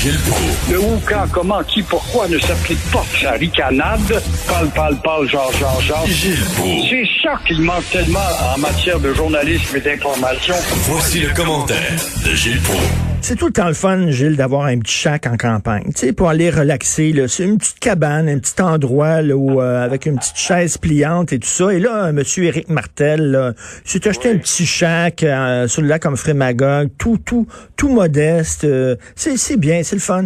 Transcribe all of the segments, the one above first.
Gilles Proulx. Le où, quand, comment, qui, pourquoi ne s'applique pas sa ricanade? Parle, parle, parle, genre, genre, genre. Gilles Proulx. C'est ça qu'il manque tellement en matière de journalisme et d'information. Voici le commentaire de Gilles Proulx. C'est tout le temps le fun, Gilles, d'avoir un petit chac en campagne, tu sais, pour aller relaxer. Là. C'est une petite cabane, un petit endroit là, où, euh, avec une petite chaise pliante et tout ça. Et là, Monsieur Éric Martel là, s'est acheté un petit chac euh, sur le lac comme Magog, tout, tout, tout modeste. euh, c'est, c'est bien, c'est le fun.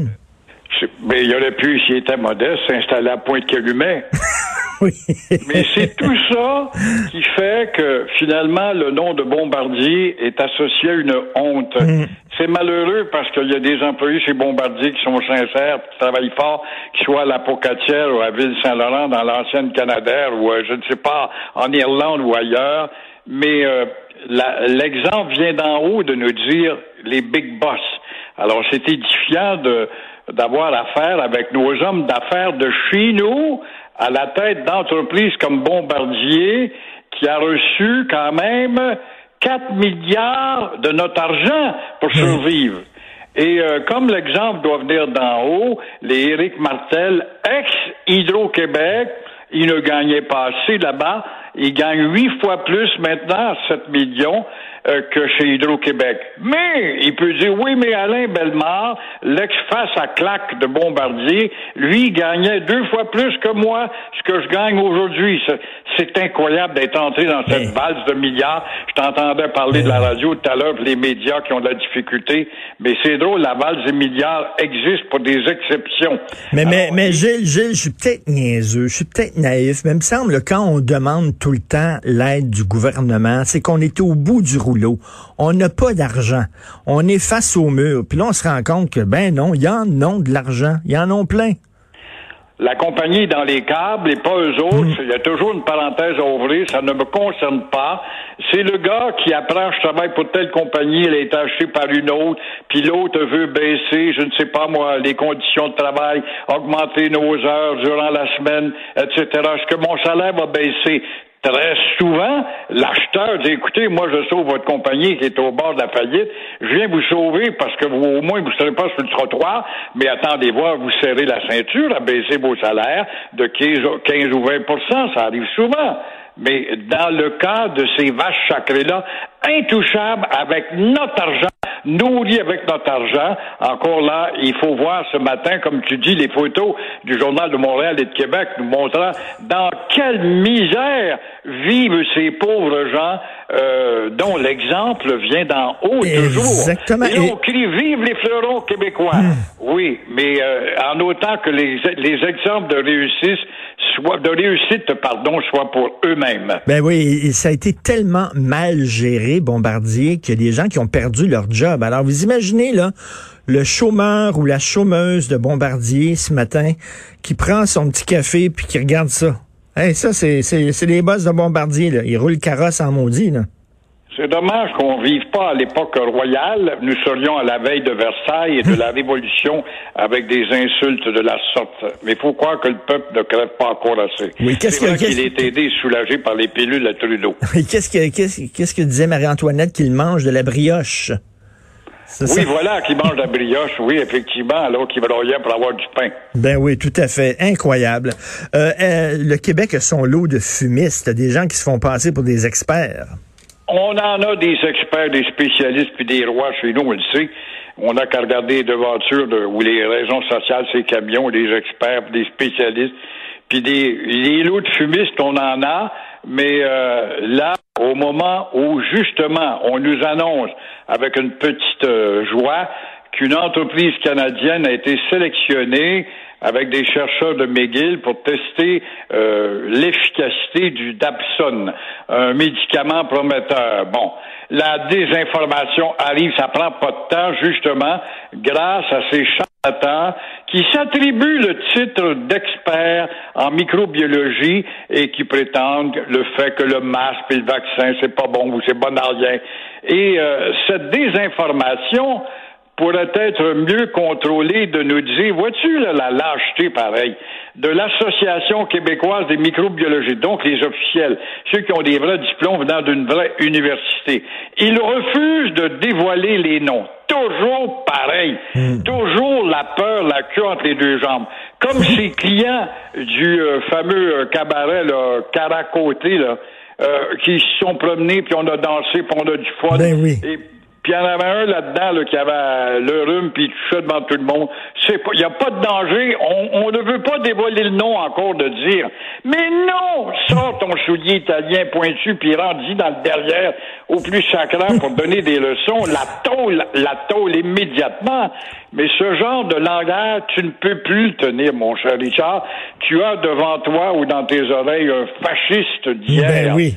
Mais il aurait pu, s'il était modeste, s'installer à Pointe-Calumet. Oui. Mais c'est tout ça qui fait que finalement le nom de Bombardier est associé à une honte. C'est malheureux parce qu'il y a des employés chez Bombardier qui sont sincères, qui travaillent fort, qui soient à la Pocatière ou à Ville-Saint-Laurent dans l'ancienne Canadair ou euh, je ne sais pas en Irlande ou ailleurs. Mais euh, l'exemple vient d'en haut de nous dire les big boss. Alors c'est édifiant de d'avoir affaire avec nos hommes d'affaires de chez nous à la tête d'entreprises comme Bombardier qui a reçu quand même 4 milliards de notre argent pour survivre. Et euh, comme l'exemple doit venir d'en haut, les Éric Martel, ex-Hydro-Québec, il ne gagnait pas assez là-bas. Il gagne huit fois plus maintenant, à 7 millions, euh, que chez Hydro-Québec. Mais, il peut dire, oui, mais Alain Bellemare, l'ex-face à claque de Bombardier, lui, il gagnait deux fois plus que moi, ce que je gagne aujourd'hui. C'est- incroyable d'être entré dans cette Mais- valse de milliards. Je t'entendais parler de la radio tout à l'heure, les médias qui ont de la difficulté. Mais c'est drôle, la valse des milliards existe pour des exceptions. Mais, mais, Alors, mais Gilles, Gilles, je suis peut-être niaiseux, je suis peut-être naïf, mais il me semble que quand on demande tout le temps l'aide du gouvernement, c'est qu'on est au bout du rouleau. On n'a pas d'argent. On est face au mur. Puis là, on se rend compte que, ben non, il y en a de l'argent. Il y en a plein. La compagnie est dans les câbles et pas eux autres. Mm. Il y a toujours une parenthèse à ouvrir. Ça ne me concerne pas. C'est le gars qui apprend je travaille pour telle compagnie, elle été achetée par une autre, puis l'autre veut baisser, je ne sais pas moi, les conditions de travail, augmenter nos heures durant la semaine, etc. Est-ce que mon salaire va baisser? Très souvent, l'acheteur dit écoutez, moi je sauve votre compagnie qui est au bord de la faillite, je viens vous sauver parce que vous, au moins vous ne serez pas sur le trottoir, mais attendez voir, vous serrez la ceinture à baisser vos salaires de 15, ou- 15 ou 20 ça arrive souvent. Mais dans le cas de ces vaches sacrées-là, intouchables avec notre argent, nourris avec notre argent, encore là, il faut voir ce matin, comme tu dis, les photos du Journal de Montréal et de Québec nous montrant dans quelle misère vivent ces pauvres gens euh, dont l'exemple vient d'en haut toujours. Exactement. Et là, Et- on crie Vive les fleurons québécois. Oui, mais euh, en autant que les, les exemples de réussite soient de réussite, pardon, soient pour eux-mêmes. Ben oui, ça a été tellement mal géré, Bombardier, qu'il y a des gens qui ont perdu leur job. Alors, vous imaginez, là, le chômeur ou la chômeuse de Bombardier ce matin qui prend son petit café puis qui regarde ça. Hey, ça, c'est, les boss de Bombardier, là. Ils roulent le carrosse en maudit, là. C'est dommage qu'on vive pas à l'époque royale. Nous serions à la veille de Versailles et de la Révolution avec des insultes de la sorte. Mais il faut croire que le peuple ne crève pas encore assez. Oui, qu'est-ce C'est vrai que- qu'il est aidé et soulagé par les pilules à Trudeau. Et qu'est-ce que, qu'est-ce, que disait Marie-Antoinette qu'il mange de la brioche? Oui, ça? voilà, qui mange la brioche, oui, effectivement, alors qu'il broyait pour avoir du pain. Ben oui, tout à fait. Incroyable. Euh, euh, le Québec a son lot de fumistes, des gens qui se font passer pour des experts. On en a des experts, des spécialistes, puis des rois chez nous, on le sait. On n'a qu'à regarder les devantures de, ou les raisons sociales, ces camions, des experts, des spécialistes. Puis des les lots de fumistes, on en a, mais euh, là, au moment où justement on nous annonce avec une petite euh, joie qu'une entreprise canadienne a été sélectionnée avec des chercheurs de McGill pour tester euh, l'efficacité du Dapson, un médicament prometteur. Bon, la désinformation arrive, ça prend pas de temps, justement, grâce à ces charlatans qui s'attribuent le titre d'expert en microbiologie et qui prétendent le fait que le masque et le vaccin, c'est pas bon ou c'est bon à rien. Et euh, cette désinformation pourrait être mieux contrôlée de nous dire, vois-tu là, la lâcheté pareil, de l'Association québécoise des microbiologistes, donc les officiels, ceux qui ont des vrais diplômes venant d'une vraie université. Ils refusent de dévoiler les noms. Toujours pareil. Hmm. Toujours la peur, la queue entre les deux jambes. Comme ces clients du euh, fameux euh, cabaret, là, Caracoté, là, euh, qui se sont promenés, puis on a dansé, puis on a du fun. Ben oui. Et puis il y en avait un là-dedans là, qui avait le rhume puis tout ça devant tout le monde. Il n'y a pas de danger. On, ne veut pas dévoiler le nom encore de dire. Mais non, sors ton soulier italien pointu puis rentre dans le derrière au plus sacrant pour donner des leçons. La tôle, la tôle immédiatement. Mais ce genre de langage, tu ne peux plus le tenir, mon cher Richard. Tu as devant toi ou dans tes oreilles un fasciste d'hier. Ben oui.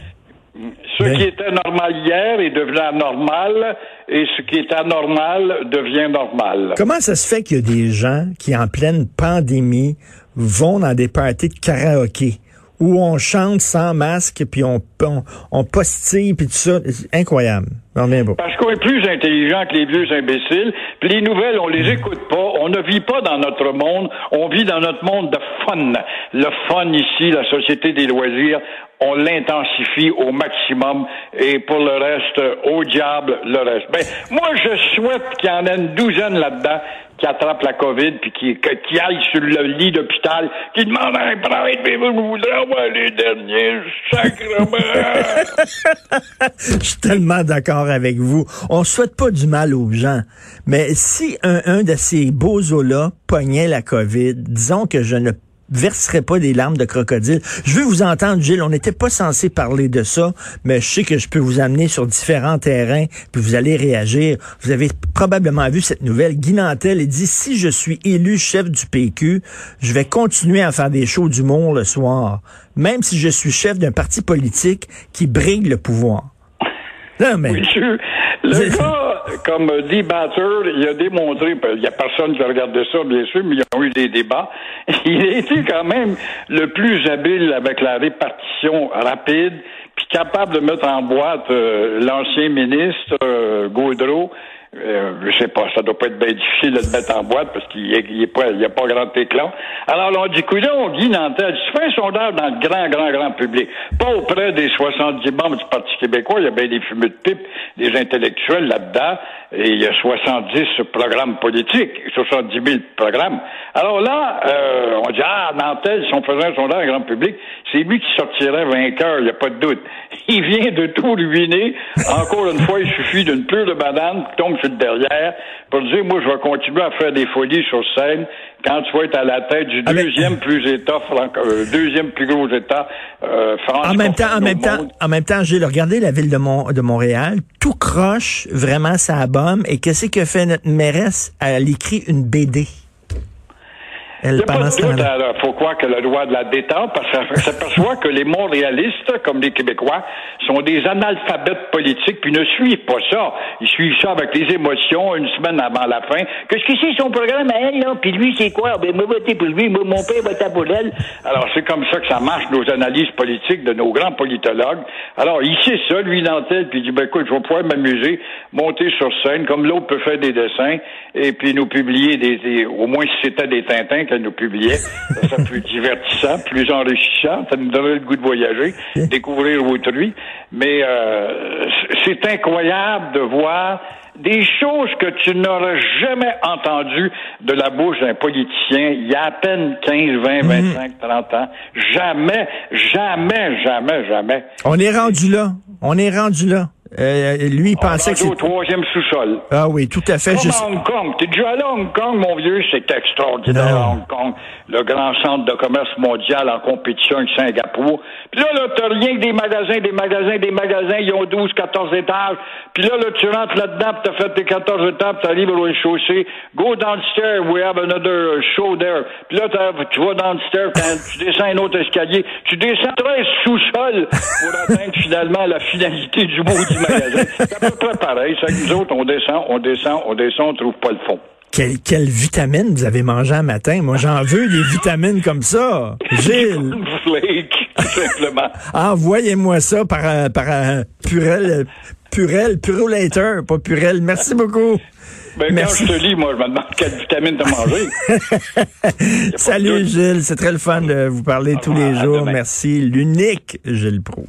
Ce qui était normal hier est devenu anormal et ce qui est anormal devient normal. Comment ça se fait qu'il y a des gens qui, en pleine pandémie, vont dans des parties de karaoké? Où on chante sans masque puis on, on, on postille puis tout ça? C'est incroyable. Pas. Parce qu'on est plus intelligent que les vieux imbéciles. Puis les nouvelles, on les écoute pas. On ne vit pas dans notre monde. On vit dans notre monde de fun. Le fun ici, la société des loisirs, on l'intensifie au maximum. Et pour le reste, au diable, le reste. Ben, moi, je souhaite qu'il y en ait une douzaine là-dedans qui attrapent la COVID puis qui, qui aillent sur le lit d'hôpital, qui demandent un prêtre, mais vous voudrez avoir les derniers sacrements. Je suis tellement d'accord avec vous. On souhaite pas du mal aux gens. Mais si un, un de ces beaux os-là pognait la COVID, disons que je ne verserai pas des larmes de crocodile. Je veux vous entendre, Gilles. On n'était pas censé parler de ça, mais je sais que je peux vous amener sur différents terrains, puis vous allez réagir. Vous avez probablement vu cette nouvelle. Guy Nantel dit, si je suis élu chef du PQ, je vais continuer à faire des shows d'humour le soir, même si je suis chef d'un parti politique qui brigue le pouvoir. Non, mais... Oui. Le gars, comme dit Batter, il a démontré, il n'y a personne qui a regardé ça, bien sûr, mais il y a eu des débats. Il a été quand même le plus habile avec la répartition rapide, puis capable de mettre en boîte euh, l'ancien ministre euh, Gaudreau. Euh, je sais pas, ça doit pas être bien difficile de le mettre en boîte parce qu'il il est pas, il y a pas grand éclat. Alors, là, on dit, on Guy Nantel, tu fais un sondage dans le grand, grand, grand public. Pas auprès des 70 membres du Parti québécois, il y a bien des fumeux de pipe, des intellectuels là-dedans, et il y a 70 programmes politiques, 70 000 programmes. Alors là, euh, on dit, ah, Nantel, si on faisait un sondage dans le grand public, c'est lui qui sortirait vainqueur, il n'y a pas de doute. Il vient de tout ruiner. Encore une fois, il suffit d'une pleure de banane qui tombe sur le derrière pour dire, moi, je vais continuer à faire des folies sur scène quand tu vas être à la tête du Ah, mais- deuxième plus État, euh, deuxième plus gros État euh, En même temps, en même temps, en même temps, j'ai regardé la ville de, Mon- de Montréal, tout croche, vraiment ça bombe. Et qu'est-ce que fait notre mairesse? Elle écrit une BD. Alors, faut croire que le droit de la détente, parce qu'on s'aperçoit que les Montréalistes, comme les Québécois, sont des analphabètes politiques, puis ne suivent pas ça. Ils suivent ça avec les émotions une semaine avant la fin. Qu'est-ce que c'est son programme à elle, là? Puis lui, c'est quoi? Ben, moi, voter pour lui, moi, mon père voter pour elle. Alors, c'est comme ça que ça marche, nos analyses politiques de nos grands politologues. Alors, il sait ça, lui, Nantel, puis il dit, ben, écoute, je vais pouvoir m'amuser, monter sur scène, comme l'autre peut faire des dessins, et puis nous publier des, des- au moins si c'était des Tintins qu'elle nous publiait, ça serait plus divertissant, plus enrichissant, ça nous donnerait le goût de voyager, découvrir autrui. Mais euh, c'est incroyable de voir des choses que tu n'aurais jamais entendues de la bouche d'un politicien il y a à peine 15, 20, 25, 30 ans. Jamais, jamais, jamais, jamais. On est rendu là. On est rendu là. Euh, lui, il pensait que Rendu au troisième sous-sol. Ah oui, tout à fait. Comme Je- à Hong Kong. T'es déjà allé à Hong Kong, mon vieux? C'est extraordinaire, Non. Hong Kong. Le grand centre de commerce mondial en compétition avec Singapour. Puis là, là, t'as rien que des magasins, des magasins, des magasins. Ils ont 12, 14 étages. Puis là, là, tu rentres là-dedans, puis t'as fait tes 14 étages, puis t'arrives au rez-de-chaussée. Go downstairs, we have another show there. Puis là, t'as- tu vas downstairs, tu descends un autre escalier. Tu descends 13 sous-sols pour atteindre finalement la finalité du magasin. C'est à peu près pareil. C'est que nous autres, on descend, on descend, on descend, on trouve pas le fond. Quelle, quelle vitamine vous avez mangé un matin? Moi, j'en veux des vitamines comme ça. Gilles, simplement. envoyez-moi ça par, euh, par euh, Purel, Purel, Purulator, pas Purel. Merci beaucoup. Ben, quand Merci. je te lis, moi, je me demande quelle vitamine t'as mangé. Salut Gilles, c'est très le fun de vous parler tous les revoir, jours. Merci. L'unique Gilles Pro.